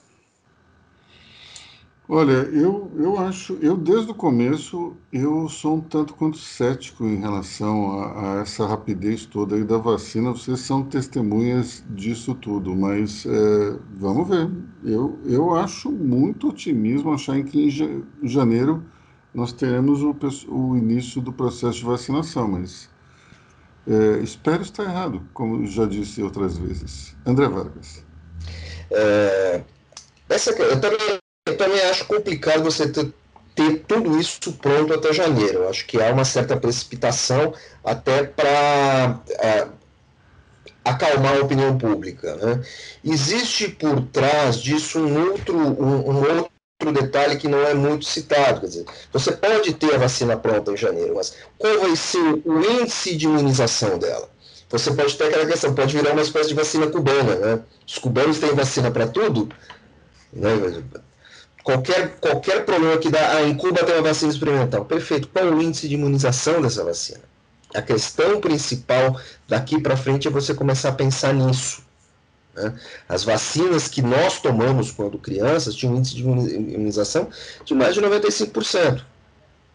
Olha, eu, eu acho, eu desde o começo, eu sou um tanto quanto cético em relação a, a essa rapidez toda aí da vacina. Vocês são testemunhas disso tudo, mas é, vamos ver. Eu, eu acho muito otimismo achar que em janeiro nós teremos o, o início do processo de vacinação, mas é, espero estar errado, como já disse outras vezes. André Vargas. É, essa, eu também eu também acho complicado você ter, ter tudo isso pronto até janeiro. Eu acho que há uma certa precipitação até para é, acalmar a opinião pública. Né? Existe por trás disso um outro, um, um outro detalhe que não é muito citado. Quer dizer, você pode ter a vacina pronta em janeiro, mas qual vai ser o índice de imunização dela? Você pode ter aquela questão, pode virar uma espécie de vacina cubana. Né? Os cubanos têm vacina para tudo. Né? Qualquer, qualquer problema que dá. Ah, em Cuba tem uma vacina experimental. Perfeito. Qual o índice de imunização dessa vacina? A questão principal daqui para frente é você começar a pensar nisso. Né? As vacinas que nós tomamos quando crianças tinham um índice de imunização de mais de 95%,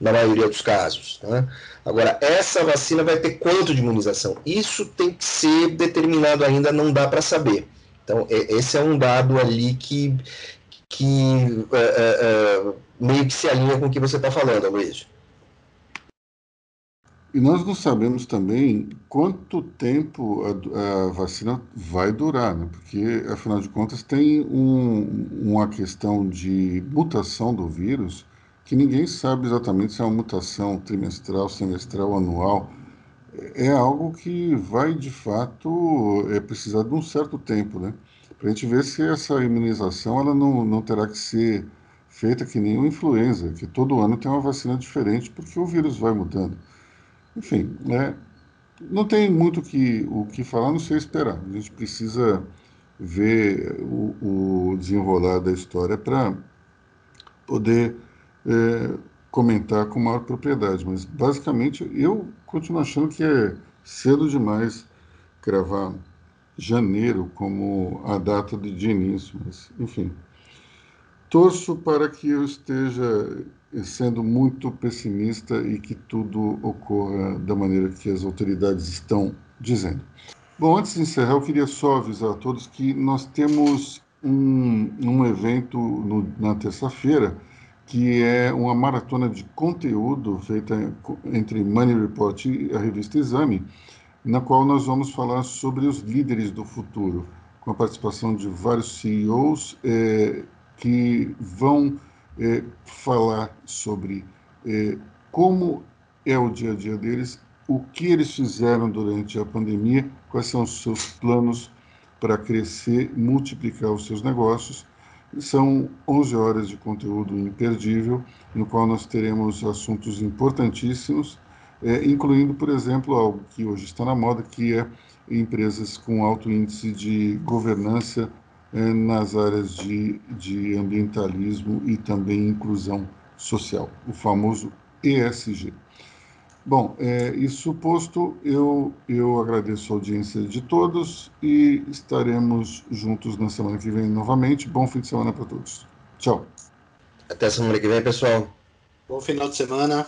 na maioria dos casos. Né? Agora, essa vacina vai ter quanto de imunização? Isso tem que ser determinado ainda, não dá para saber. Então, esse é um dado ali que, que é, é, é, meio que se alinha com o que você está falando, Luiz. E nós não sabemos também quanto tempo a, a, vacina vai durar, né? porque, afinal de contas, tem um, uma questão de mutação do vírus que ninguém sabe exatamente se é uma mutação trimestral, semestral, anual. É algo que vai, de fato, é precisar de um certo tempo, né? Para a gente ver se essa imunização ela não, não terá que ser feita que nem uma influenza, que todo ano tem uma vacina diferente, porque o vírus vai mudando. Enfim, né, não tem muito que, o que falar, não sei esperar. A gente precisa ver o, o desenrolar da história para poder é, comentar com maior propriedade. Mas, basicamente, eu continuo achando que é cedo demais cravar janeiro como a data de início, mas enfim. Torço para que eu esteja sendo muito pessimista e que tudo ocorra da maneira que as autoridades estão dizendo. Bom, antes de encerrar, eu queria só avisar a todos que nós temos um, um evento no, na terça-feira que é uma maratona de conteúdo feita entre Money Report e a revista Exame, na qual nós vamos falar sobre os líderes do futuro, com a participação de vários CEOs é, que vão é, falar sobre é, como é o dia a dia deles, o que eles fizeram durante a pandemia, quais são os seus planos para crescer, multiplicar os seus negócios. São 11 horas de conteúdo imperdível, no qual nós teremos assuntos importantíssimos é, incluindo, por exemplo, algo que hoje está na moda, que é empresas com alto índice de governança é, nas áreas de, de ambientalismo e também inclusão social, o famoso ESG. Bom, é, isso posto, eu, eu agradeço a audiência de todos e estaremos juntos na semana que vem novamente. Bom fim de semana para todos. Tchau. Até semana que vem, pessoal. Bom final de semana.